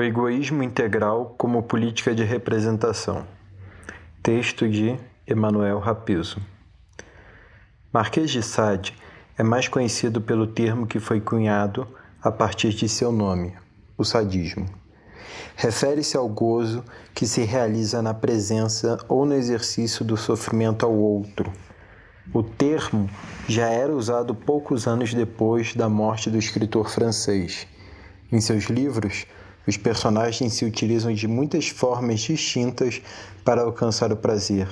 O egoísmo integral como política de representação. Texto de Emanuel Rapiso. Marquês de Sade é mais conhecido pelo termo que foi cunhado a partir de seu nome, o sadismo. Refere-se ao gozo que se realiza na presença ou no exercício do sofrimento ao outro. O termo já era usado poucos anos depois da morte do escritor francês. Em seus livros, os personagens se utilizam de muitas formas distintas para alcançar o prazer,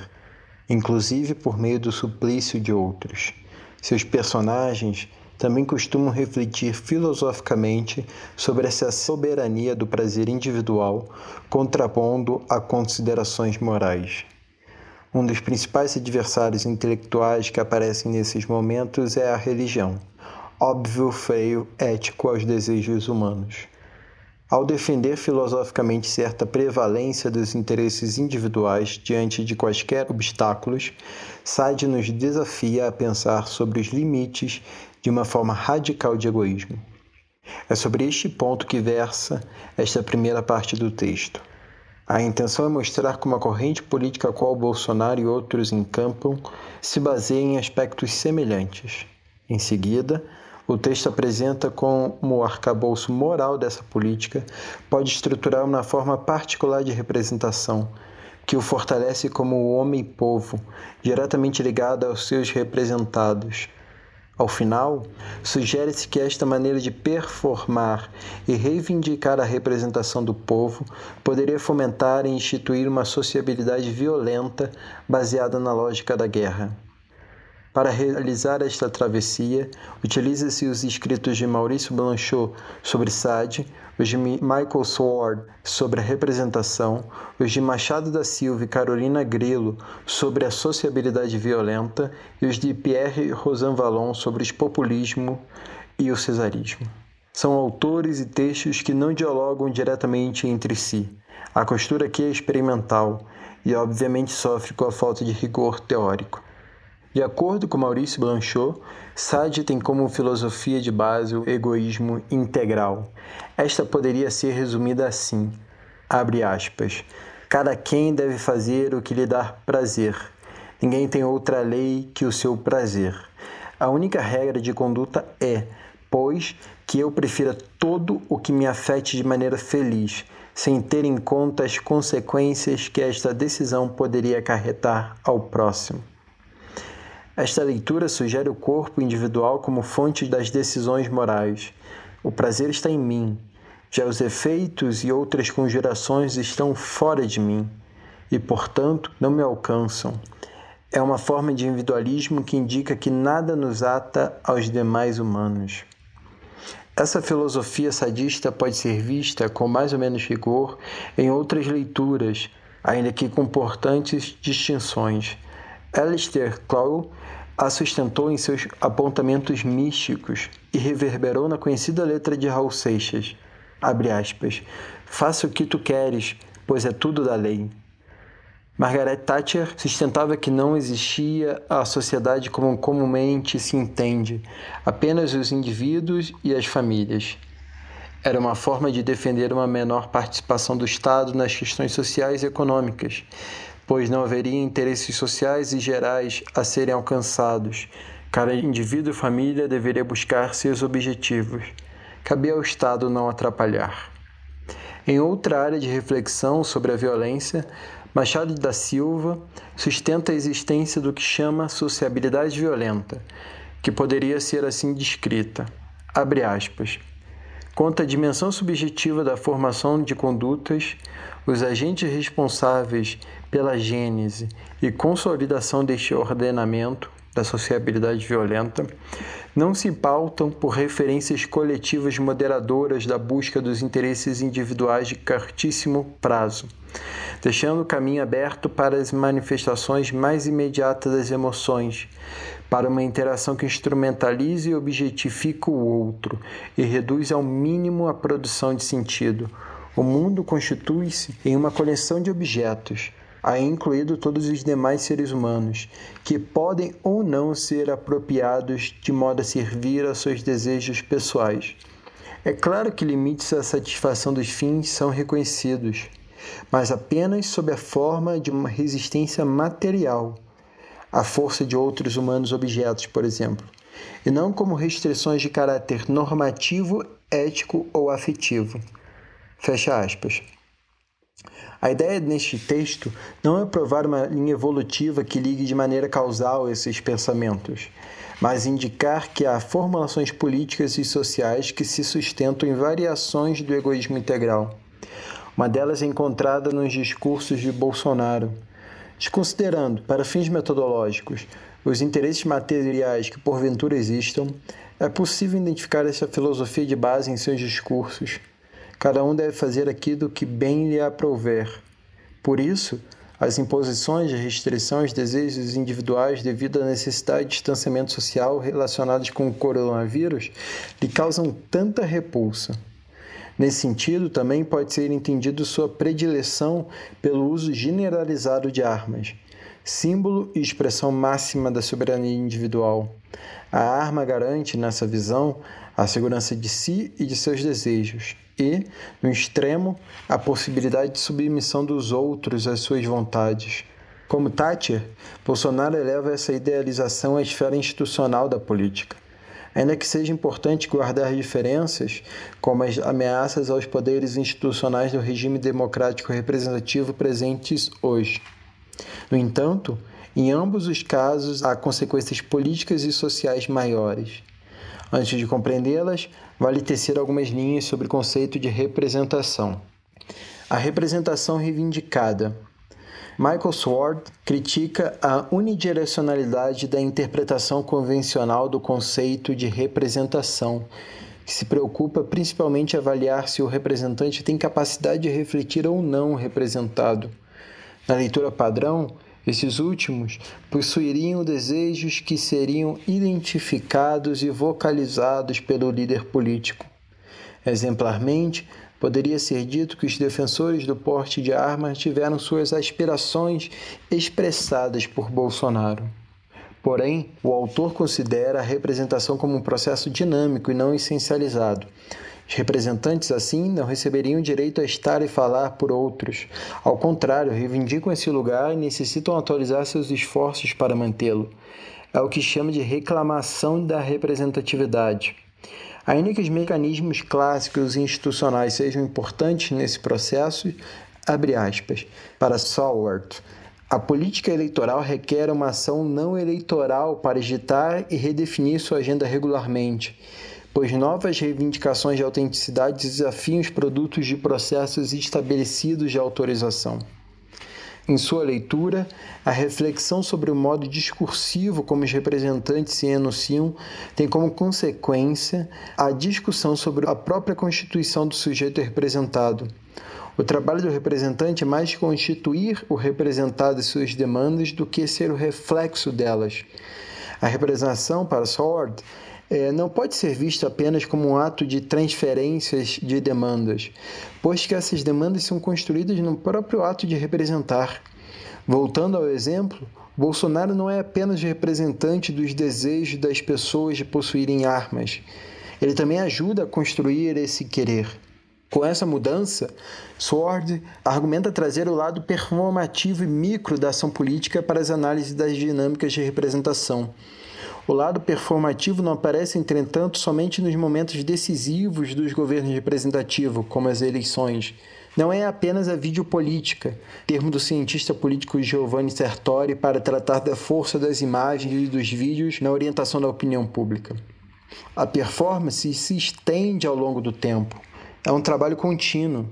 inclusive por meio do suplício de outros. Seus personagens também costumam refletir filosoficamente sobre essa soberania do prazer individual, contrapondo a considerações morais. Um dos principais adversários intelectuais que aparecem nesses momentos é a religião, óbvio feio ético aos desejos humanos. Ao defender filosoficamente certa prevalência dos interesses individuais diante de quaisquer obstáculos, Sade nos desafia a pensar sobre os limites de uma forma radical de egoísmo. É sobre este ponto que versa esta primeira parte do texto. A intenção é mostrar como a corrente política a qual Bolsonaro e outros encampam se baseia em aspectos semelhantes. Em seguida, o texto apresenta como o arcabouço moral dessa política pode estruturar uma forma particular de representação, que o fortalece como o homem-povo, diretamente ligado aos seus representados. Ao final, sugere-se que esta maneira de performar e reivindicar a representação do povo poderia fomentar e instituir uma sociabilidade violenta baseada na lógica da guerra. Para realizar esta travessia, utiliza-se os escritos de Maurício Blanchot sobre Sade, os de Michael Sword sobre a representação, os de Machado da Silva e Carolina Grilo sobre a sociabilidade violenta e os de Pierre Rosanvallon sobre o populismo e o cesarismo. São autores e textos que não dialogam diretamente entre si. A costura aqui é experimental e, obviamente, sofre com a falta de rigor teórico. De acordo com Maurício Blanchot, Sade tem como filosofia de base o egoísmo integral. Esta poderia ser resumida assim: abre aspas. Cada quem deve fazer o que lhe dá prazer. Ninguém tem outra lei que o seu prazer. A única regra de conduta é, pois, que eu prefira todo o que me afete de maneira feliz, sem ter em conta as consequências que esta decisão poderia acarretar ao próximo. Esta leitura sugere o corpo individual como fonte das decisões morais. O prazer está em mim, já os efeitos e outras conjurações estão fora de mim e, portanto, não me alcançam. É uma forma de individualismo que indica que nada nos ata aos demais humanos. Essa filosofia sadista pode ser vista com mais ou menos rigor em outras leituras, ainda que com importantes distinções. Alistair Clow a sustentou em seus apontamentos místicos e reverberou na conhecida letra de Raul Seixas, abre aspas, faça o que tu queres, pois é tudo da lei. Margaret Thatcher sustentava que não existia a sociedade como comumente se entende, apenas os indivíduos e as famílias. Era uma forma de defender uma menor participação do Estado nas questões sociais e econômicas, pois não haveria interesses sociais e gerais a serem alcançados. Cada indivíduo e família deveria buscar seus objetivos. Cabia ao Estado não atrapalhar. Em outra área de reflexão sobre a violência, Machado da Silva sustenta a existência do que chama sociabilidade violenta, que poderia ser assim descrita. Abre aspas. Quanto à dimensão subjetiva da formação de condutas, os agentes responsáveis pela gênese e consolidação deste ordenamento da sociabilidade violenta não se pautam por referências coletivas moderadoras da busca dos interesses individuais de curtíssimo prazo, deixando o caminho aberto para as manifestações mais imediatas das emoções, para uma interação que instrumentalize e objetifica o outro e reduz ao mínimo a produção de sentido. O mundo constitui-se em uma coleção de objetos, aí incluído todos os demais seres humanos, que podem ou não ser apropriados de modo a servir a seus desejos pessoais. É claro que limites à satisfação dos fins são reconhecidos, mas apenas sob a forma de uma resistência material à força de outros humanos objetos, por exemplo, e não como restrições de caráter normativo, ético ou afetivo. Fecha aspas. A ideia neste texto não é provar uma linha evolutiva que ligue de maneira causal esses pensamentos, mas indicar que há formulações políticas e sociais que se sustentam em variações do egoísmo integral. Uma delas é encontrada nos discursos de Bolsonaro. Desconsiderando, para fins metodológicos, os interesses materiais que porventura existam, é possível identificar essa filosofia de base em seus discursos. Cada um deve fazer aquilo que bem lhe aprouver. Por isso, as imposições aos desejos individuais devido à necessidade de distanciamento social relacionados com o coronavírus lhe causam tanta repulsa. Nesse sentido, também pode ser entendido sua predileção pelo uso generalizado de armas, símbolo e expressão máxima da soberania individual. A arma garante, nessa visão, a segurança de si e de seus desejos, e, no extremo, a possibilidade de submissão dos outros às suas vontades. Como Thatcher, Bolsonaro eleva essa idealização à esfera institucional da política. Ainda que seja importante guardar diferenças, como as ameaças aos poderes institucionais do regime democrático representativo presentes hoje. No entanto, em ambos os casos há consequências políticas e sociais maiores. Antes de compreendê-las, vale tecer algumas linhas sobre o conceito de representação. A representação reivindicada. Michael Sword critica a unidirecionalidade da interpretação convencional do conceito de representação, que se preocupa principalmente em avaliar se o representante tem capacidade de refletir ou não o representado. Na leitura padrão, esses últimos possuiriam desejos que seriam identificados e vocalizados pelo líder político. Exemplarmente, poderia ser dito que os defensores do porte de armas tiveram suas aspirações expressadas por Bolsonaro. Porém, o autor considera a representação como um processo dinâmico e não essencializado, os representantes, assim, não receberiam direito a estar e falar por outros. Ao contrário, reivindicam esse lugar e necessitam atualizar seus esforços para mantê-lo. É o que chama de reclamação da representatividade. Ainda que os mecanismos clássicos e institucionais sejam importantes nesse processo, abre aspas, para Sawart, a política eleitoral requer uma ação não eleitoral para agitar e redefinir sua agenda regularmente pois novas reivindicações de autenticidade desafiam os produtos de processos estabelecidos de autorização. Em sua leitura, a reflexão sobre o modo discursivo como os representantes se enunciam tem como consequência a discussão sobre a própria constituição do sujeito representado. O trabalho do representante é mais constituir o representado e suas demandas do que ser o reflexo delas. A representação para Sword é, não pode ser visto apenas como um ato de transferências de demandas, pois que essas demandas são construídas no próprio ato de representar. Voltando ao exemplo, Bolsonaro não é apenas representante dos desejos das pessoas de possuírem armas, ele também ajuda a construir esse querer. Com essa mudança, Sword argumenta trazer o lado performativo e micro da ação política para as análises das dinâmicas de representação. O lado performativo não aparece, entretanto, somente nos momentos decisivos dos governos representativos, como as eleições. Não é apenas a videopolítica, termo do cientista político Giovanni Sertori para tratar da força das imagens e dos vídeos na orientação da opinião pública. A performance se estende ao longo do tempo. É um trabalho contínuo.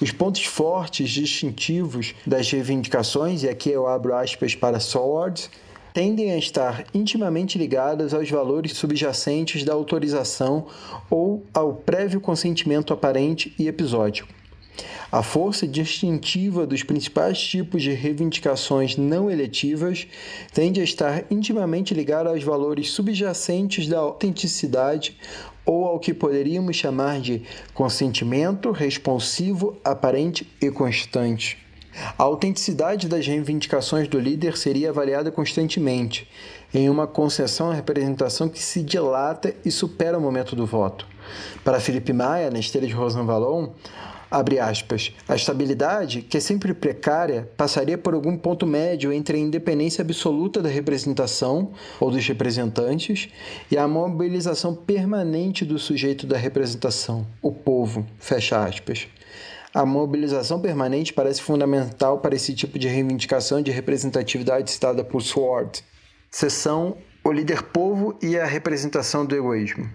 Os pontos fortes distintivos das reivindicações, e aqui eu abro aspas para Swords, tendem a estar intimamente ligadas aos valores subjacentes da autorização ou ao prévio consentimento aparente e episódico. A força distintiva dos principais tipos de reivindicações não eletivas tende a estar intimamente ligada aos valores subjacentes da autenticidade ou ao que poderíamos chamar de consentimento responsivo, aparente e constante. A autenticidade das reivindicações do líder seria avaliada constantemente, em uma concessão à representação que se dilata e supera o momento do voto. Para Felipe Maia, na esteira de Rosanvallon, abre aspas, a estabilidade, que é sempre precária, passaria por algum ponto médio entre a independência absoluta da representação ou dos representantes e a mobilização permanente do sujeito da representação, o povo, fecha aspas. A mobilização permanente parece fundamental para esse tipo de reivindicação de representatividade citada por Sword. Seção O líder povo e a representação do egoísmo.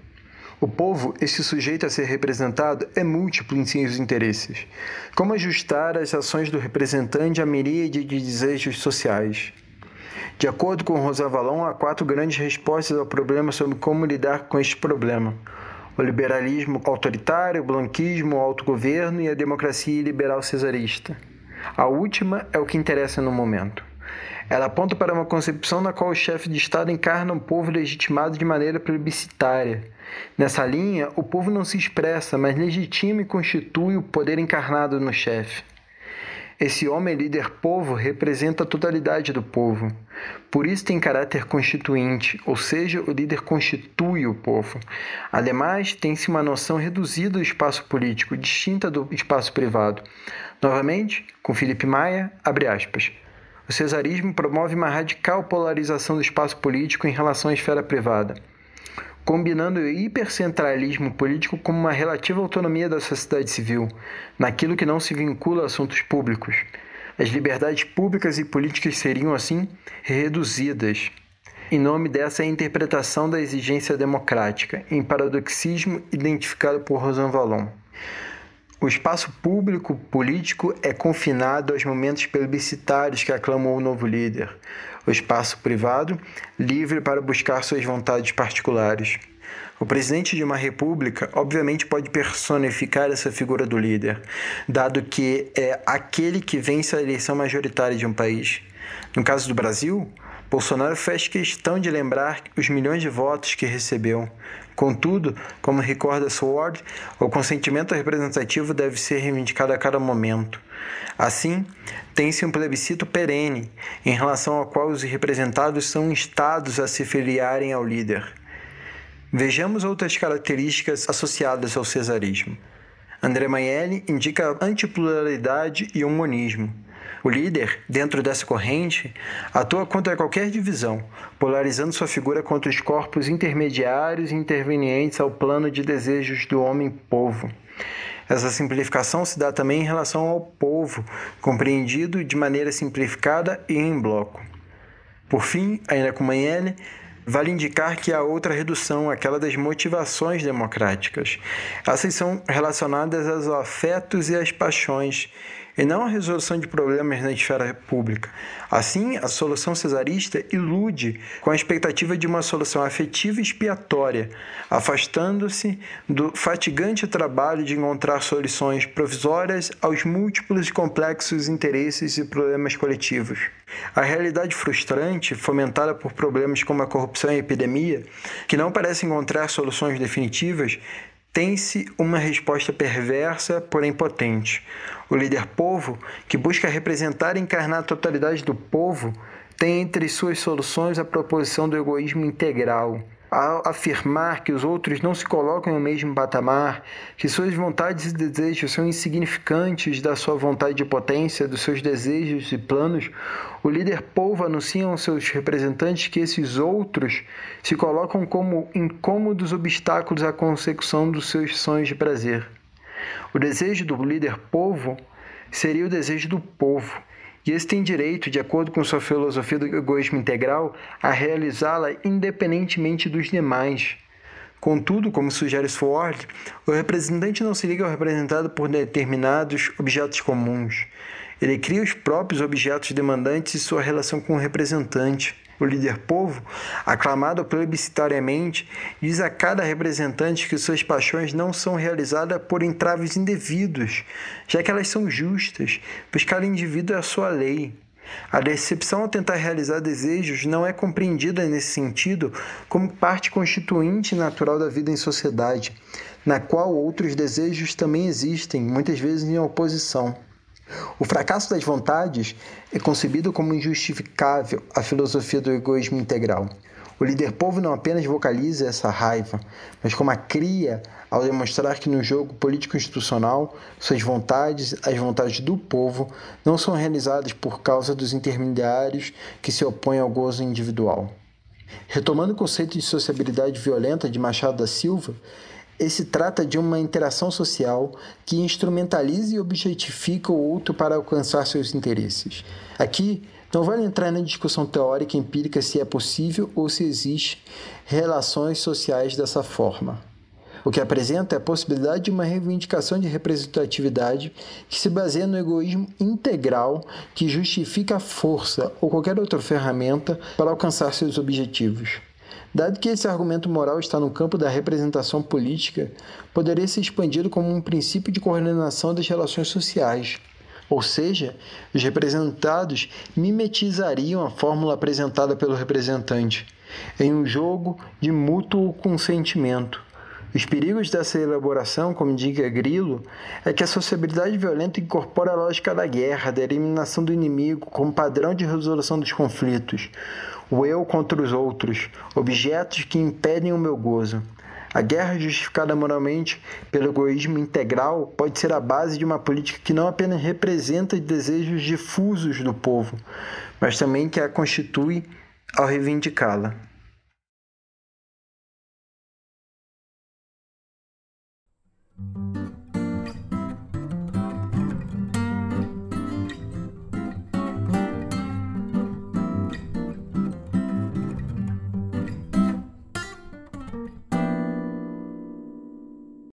O povo, esse sujeito a ser representado, é múltiplo em seus interesses. Como ajustar as ações do representante à miríade de desejos sociais? De acordo com Rosa Valon, há quatro grandes respostas ao problema sobre como lidar com este problema: o liberalismo autoritário, o blanquismo, o autogoverno e a democracia liberal cesarista. A última é o que interessa no momento. Ela aponta para uma concepção na qual o chefe de Estado encarna um povo legitimado de maneira plebiscitária Nessa linha, o povo não se expressa, mas legitima e constitui o poder encarnado no chefe. Esse homem líder povo representa a totalidade do povo. Por isso tem caráter constituinte, ou seja, o líder constitui o povo. Ademais, tem-se uma noção reduzida do espaço político, distinta do espaço privado. Novamente, com Felipe Maia, abre aspas. O cesarismo promove uma radical polarização do espaço político em relação à esfera privada combinando o hipercentralismo político com uma relativa autonomia da sociedade civil, naquilo que não se vincula a assuntos públicos. As liberdades públicas e políticas seriam, assim, reduzidas. Em nome dessa interpretação da exigência democrática, em paradoxismo identificado por Rosan Vallon. O espaço público político é confinado aos momentos plebiscitários que aclamou o novo líder. O espaço privado, livre para buscar suas vontades particulares. O presidente de uma república, obviamente, pode personificar essa figura do líder, dado que é aquele que vence a eleição majoritária de um país. No caso do Brasil, Bolsonaro fez questão de lembrar os milhões de votos que recebeu. Contudo, como recorda Sword, o consentimento representativo deve ser reivindicado a cada momento. Assim, tem-se um plebiscito perene, em relação ao qual os representados são instados a se filiarem ao líder. Vejamos outras características associadas ao cesarismo. André Maielli indica antipluralidade e humanismo. O líder, dentro dessa corrente, atua contra qualquer divisão, polarizando sua figura contra os corpos intermediários e intervenientes ao plano de desejos do homem-povo. Essa simplificação se dá também em relação ao povo, compreendido de maneira simplificada e em bloco. Por fim, ainda com Manhele, vale indicar que há outra redução, aquela das motivações democráticas. Essas são relacionadas aos afetos e às paixões, e não a resolução de problemas na esfera pública. Assim, a solução cesarista ilude com a expectativa de uma solução afetiva e expiatória, afastando-se do fatigante trabalho de encontrar soluções provisórias aos múltiplos e complexos interesses e problemas coletivos. A realidade frustrante, fomentada por problemas como a corrupção e a epidemia, que não parecem encontrar soluções definitivas, tem-se uma resposta perversa, porém potente. O líder povo, que busca representar e encarnar a totalidade do povo, tem entre suas soluções a proposição do egoísmo integral, ao afirmar que os outros não se colocam no mesmo patamar, que suas vontades e desejos são insignificantes da sua vontade de potência, dos seus desejos e planos, o líder povo anuncia aos seus representantes que esses outros se colocam como incômodos obstáculos à consecução dos seus sonhos de prazer. O desejo do líder povo seria o desejo do povo, e esse tem direito, de acordo com sua filosofia do egoísmo integral, a realizá-la independentemente dos demais. Contudo, como sugere Sword, o representante não se liga ao representado por determinados objetos comuns. Ele cria os próprios objetos demandantes e sua relação com o representante o líder povo, aclamado plebiscitariamente, diz a cada representante que suas paixões não são realizadas por entraves indevidos, já que elas são justas, pois cada indivíduo é a sua lei. A decepção ao tentar realizar desejos não é compreendida nesse sentido como parte constituinte natural da vida em sociedade, na qual outros desejos também existem, muitas vezes em oposição. O fracasso das vontades é concebido como injustificável a filosofia do egoísmo integral. O líder povo não apenas vocaliza essa raiva, mas como a cria ao demonstrar que no jogo político-institucional suas vontades, as vontades do povo, não são realizadas por causa dos intermediários que se opõem ao gozo individual. Retomando o conceito de sociabilidade violenta de Machado da Silva, esse trata de uma interação social que instrumentaliza e objetifica o outro para alcançar seus interesses. Aqui, não vale entrar na discussão teórica empírica se é possível ou se existe relações sociais dessa forma. O que apresenta é a possibilidade de uma reivindicação de representatividade que se baseia no egoísmo integral que justifica a força ou qualquer outra ferramenta para alcançar seus objetivos. Dado que esse argumento moral está no campo da representação política, poderia ser expandido como um princípio de coordenação das relações sociais. Ou seja, os representados mimetizariam a fórmula apresentada pelo representante, em um jogo de mútuo consentimento, os perigos dessa elaboração, como indica Grilo, é que a sociabilidade violenta incorpora a lógica da guerra, da eliminação do inimigo como padrão de resolução dos conflitos, o eu contra os outros, objetos que impedem o meu gozo. A guerra justificada moralmente pelo egoísmo integral pode ser a base de uma política que não apenas representa desejos difusos do povo, mas também que a constitui ao reivindicá-la.